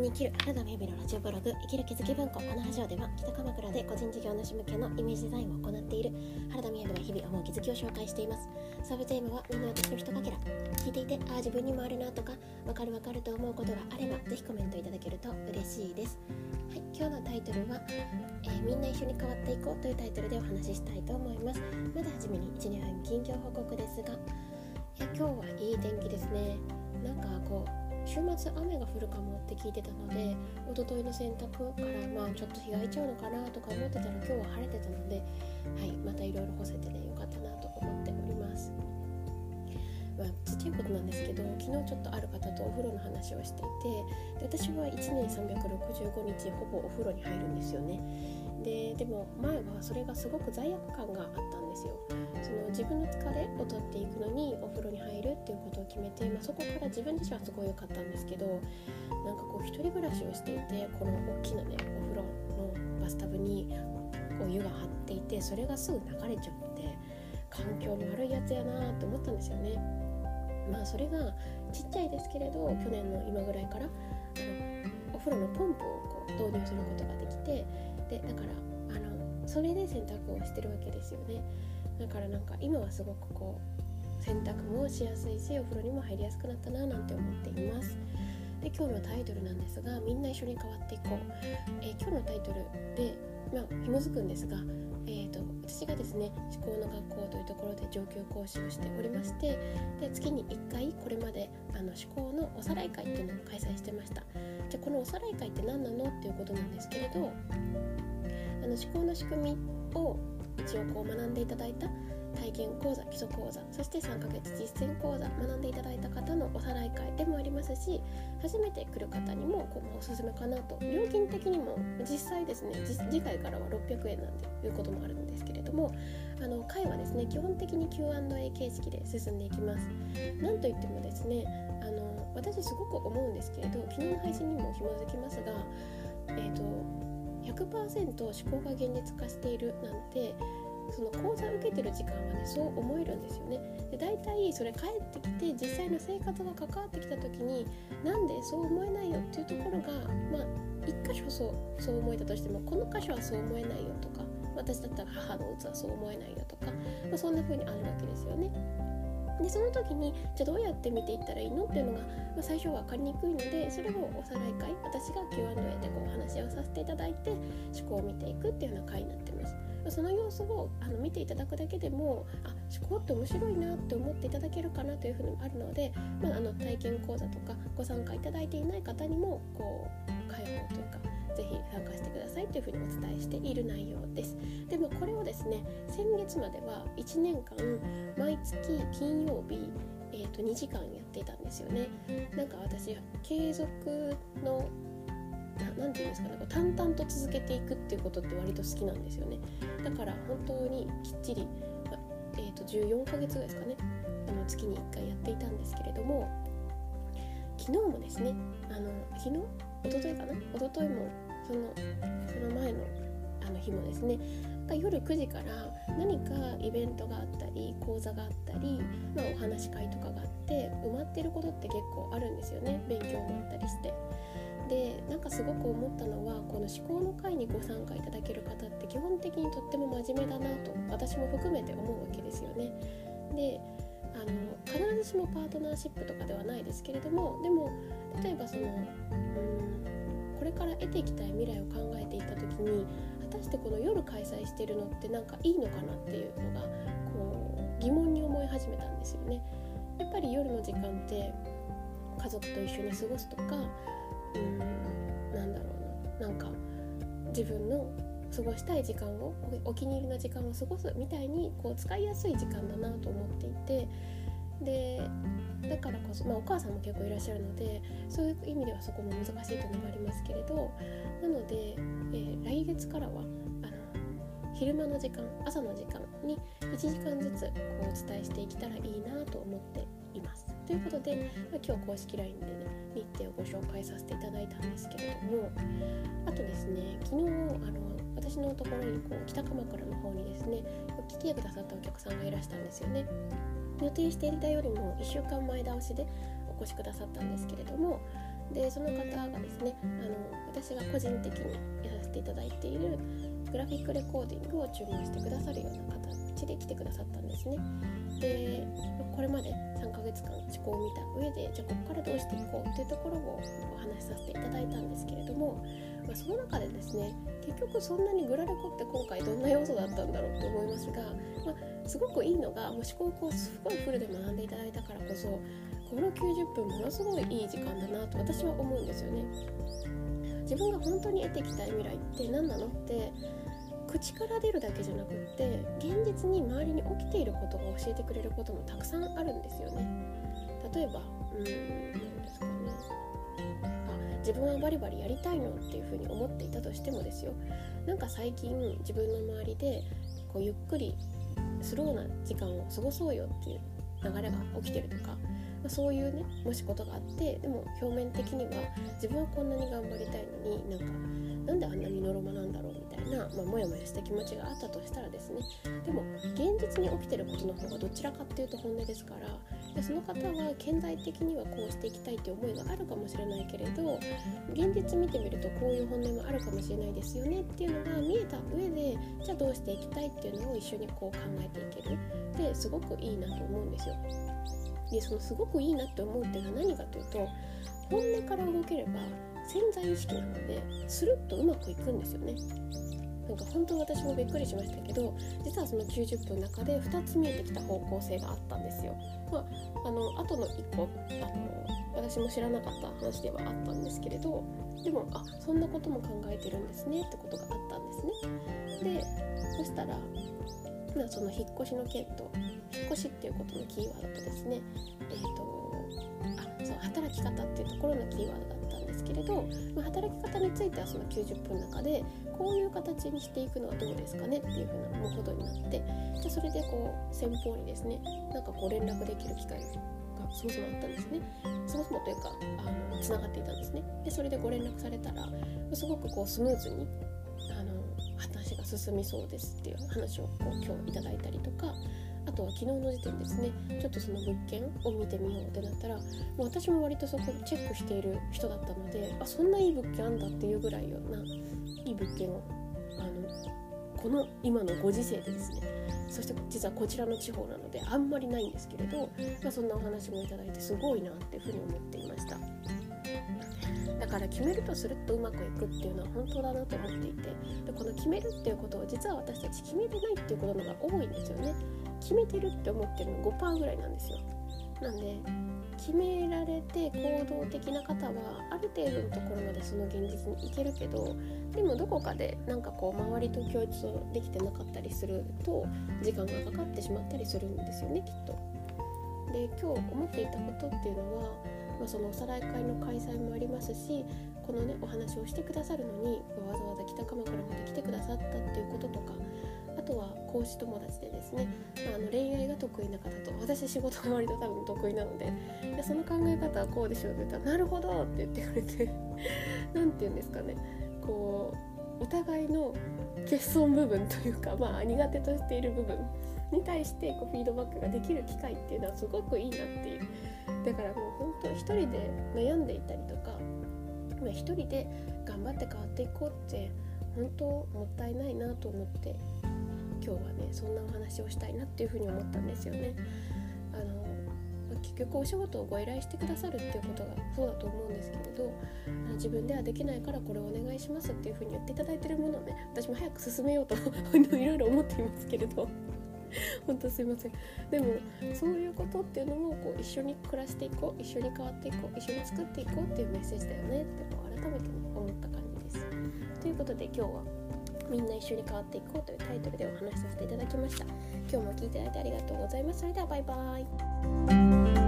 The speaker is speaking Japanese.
に生きる原田美由のラジオブログ生きる気づき文庫このラジオでは北鎌倉で個人事業主向けのイメージデザインを行っている原田美由が日々思う気づきを紹介しています。サブテーマはみんな私の一かけら聞いていてああ自分にもあるなとかわかるわかると思うことがあればぜひコメントいただけると嬉しいです。はい今日のタイトルは、えー、みんな一緒に変わっていこうというタイトルでお話ししたいと思います。まだ初めに1、2分近況報告ですがいや今日はいい天気ですね。なんかこう週末雨が降るかもって聞いてたので一昨日の洗濯からまあちょっと日が空いちゃうのかなとか思ってたら今日は晴れてたので、はい、またいろいろ干せてねよかったなと思っております。まあ、ちっちゃいことなんですけど昨日ちょっとある方とお風呂の話をしていてで私は1年365日ほぼお風呂に入るんですよね。ででも前はそれがすごく罪悪感があったんですよ。その自分の疲れを取っていくのにお風呂に入るっていうことを決めて、まあ、そこから自分自身はすごい良かったんですけどなんかこう一人暮らしをしていてこの大きなねお風呂のバスタブにお湯が張っていてそれがすぐ流れちゃって環境の悪いやつやなって思ったんですよね。まあそれがちっちゃいですけれど去年の今ぐらいからあのお風呂のポンプをこう導入することができてでだからあのそれで選択をしてるわけですよね。だからなんか今はすごくこう洗濯もしやすいしお風呂にも入りやすくなったななんて思っています。で今日のタイトルなんですがみんな一緒に変わっていこう、え、今日のタイトルでまあ紐づくんですがえーと、私がですね思考の学校というところで上級講師をしておりましてで月に1回これまであの思考のおさらい会っていうのを開催してました。じゃこのおさらい会って何なのっていうことなんですけれどあの思考の仕組みを一応こう学んでいただいた体験講座基礎講座そして3ヶ月実践講座学んでいただいた方のおさらい会でもありますし初めて来る方にもこうおすすめかなと料金的にも実際ですね次回からは600円なんていうこともあるんですけれどもあの会はですね基本的に Q&A 形式で進んでいきます。なんといってもですねあの私すごく思うんですけれど昨日の配信にも紐づきますがえっ、ー、と100%思考が現実化しているなんてその講座を受けてる時間はねそう思えるんですよねで大体それ帰ってきて実際の生活が関わってきた時になんでそう思えないよっていうところがまあ一箇所そうそう思えたとしてもこの箇所はそう思えないよとか私だったら母の器はそう思えないよとか、まあ、そんな風にあるわけですよね。でその時にじゃあどうやって見ていったらいいのっていうのが、まあ、最初は分かりにくいのでそれをおさらい会私が Q&A でこうお話をさせていただいて思考を見ていくっていうような会になってます。その様子をあの見ていただくだけでもあ思考って面白いなって思っていただけるかなというふうにもあるので、まあ、あの体験講座とかご参加いただいていない方にもこう開放というかぜひ参加してくださいというふうにお伝えしている内容です。でもこれをですね先月までは1年間毎月金曜日えーと、2時間やっていたんですよね。なんか私継続の何て言うんですかねこう淡々と続けていくっていうことって割と好きなんですよね。だから本当にきっちり、まえーと、14ヶ月ぐらいですかね。あの月に1回やっていたんですけれども昨日もですねあの昨日？一昨日かな？一昨日もそのその前のあの日もですね夜9時から何かイベントがあったり講座があったり、まあ、お話し会とかがあって埋まってることって結構あるんですよね。勉強もあったりして。でなんかすごく思ったのはこの思考の会にご参加いただける方って基本的にとっても真面目だなと私も含めて思うわけですよね。であの必ずしもパートナーシップとかではないですけれどもでも例えばそのうんこれから得ていきたい未来を考えていた時に果たしてこの夜開催してるのってなんかいいのかなっていうのがこう疑問に思い始めたんですよね。やっぱり夜の時間って家族と一緒に過ごすとかうんなんだろうななんか自分の過ごしたい時間をお気に入りの時間を過ごすみたいにこう使いやすい時間だなと思っていてでだからこそ、まあ、お母さんも結構いらっしゃるのでそういう意味ではそこも難しいというのがありますけれどなので、えー、来月からはあの昼間の時間朝の時間に1時間ずつこうお伝えしていけたらいいなと思って。ということで、まあ、今日公式 LINE でね日程をご紹介させていただいたんですけれどもあとですね昨日あの私のところにこう北鎌倉の方にですね来てくださったお客さんがいらしたんですよね。予定していたよりも1週間前倒しでお越しくださったんですけれどもでその方がですねあの私が個人的にやらせていただいているグラフィックレコーディングを注文してくださるような方形で来てくださったんですね。でこれまで3ヶ月間思考を見た上でじゃあここからどうしていこうっていうところをお話しさせていただいたんですけれども、まあ、その中でですね結局そんなにグラレコって今回どんな要素だったんだろうと思いますが、まあ、すごくいいのがもう思考をこうすごいフルで学んでいただいたからこそこの90分ものすごいいい時間だなと私は思うんですよね。自分が本当に得てきたい未来って何なのって口から出るだけじゃなくって現実に周りに起きていることが教えてくれることもたくさんあるんですよね。例えばうん何ですかねあ自分はバリバリやりたいのっていうふうに思っていたとしてもですよなんか最近自分の周りでこうゆっくりスローな時間を過ごそうよっていう流れが起きてるとかま、そういうねもしことがあってでも表面的には自分はこんなに頑張りたいのになんかなんであんなにのロマなんだろうみたいな、まあ、もやもやした気持ちがあったとしたらですね。でも現実に起きてることの方がどちらかっていうと本音ですからでその方は顕在的にはこうしていきたいっていう思いがあるかもしれないけれど現実見てみるとこういう本音もあるかもしれないですよねっていうのが見えた上でじゃあどうしていきたいっていうのを一緒にこう考えていけるですごくいいなと思うんですよ。でそのすごくいいなって思うっていうのは何かというと本音から動ければ潜在意識なのでするっとうまくいくんですよね。なんか本当私もびっくりしましたけど実はその90分の中で2つ見えてきた方向性があったんですよ。まあ、あの後の1個あの私も知らなかった話ではあったんですけれどでもあそんなことも考えてるんですねってことがあったんですね。でそしたらまあ、その引っ越しの件と引っ越しっていうことのキーワードとですねえっ、ー、とあそう働き方っていうところのキーワードだですけれど、ま、働き方についてはその90分の中でこういう形にしていくのはどうですかねっていうふうなことになってじゃそれでこう先方にですねなんかこう連絡できる機会がそもそもあったんですね。そもそもというかあのつながっていたんですね。でそれでご連絡されたらすごくこうスムーズにあの話が進みそうですっていう話をこう今日いただいたりとかとは昨日の時点ですね。ちょっとその物件を見てみようってなったらもう私も割とそこチェックしている人だったのであそんないい物件あんだっていうぐらいよないい物件をあのこの今のご時世でですね。そして実はこちらの地方なのであんまりないんですけれど、まあ、そんなお話もいただいてすごいなっていうふうに思っていました。だから決めるとするとうまくいくっていうのは本当だなと思っていてでこの決めるっていうことを実は私たち決めてないっていうことのが多いんですよね。決めてるって思ってるの5%ぐらいなんですよなんで決められて行動的な方はある程度のところまでその現実にいけるけどでもどこかでなんかこう周りと共通できてなかったりすると時間がかかってしまったりするんですよねきっと。で今日思っていたことっていうのはまあ、そのおさらい会の開催もありますしこのねお話をしてくださるのにわざわざ北鎌倉まで来てくださったっていうこととかあとは講師友達でですね、まあ、あの恋愛が得意な方と私仕事が割と多分得意なのでいやその考え方はこうでしょうって言ったら「なるほど!」って言ってくれて 何て言うんですかねこうお互いの欠損部分というか、まあ、苦手としている部分に対してこうフィードバックができる機会っていうのはすごくいいなっていうだからもう本当一人で悩んでいたりとか一人で頑張って変わっていこうって本当もったいないなと思って今日はねそんなお話をしたいなっていうふうに思ったんですよね。あの結局お仕事をご依頼してくださるっていうことがそうだと思うんですけれど自分ではできないからこれお願いしますっていうふうに言っていただいてるものをね私も早く進めようと いろいろ思っていますけれど。本当すいません。でもそういうことっていうのもこう一緒に暮らしていこう一緒に変わっていこう一緒に作っていこうっていうメッセージだよねってこう改めてね思った感じです。ということで今日はみんな一緒に変わっていこうというタイトルでお話しさせていただきました。今日も聞いていただいてありがとうございます。それではバイバイ。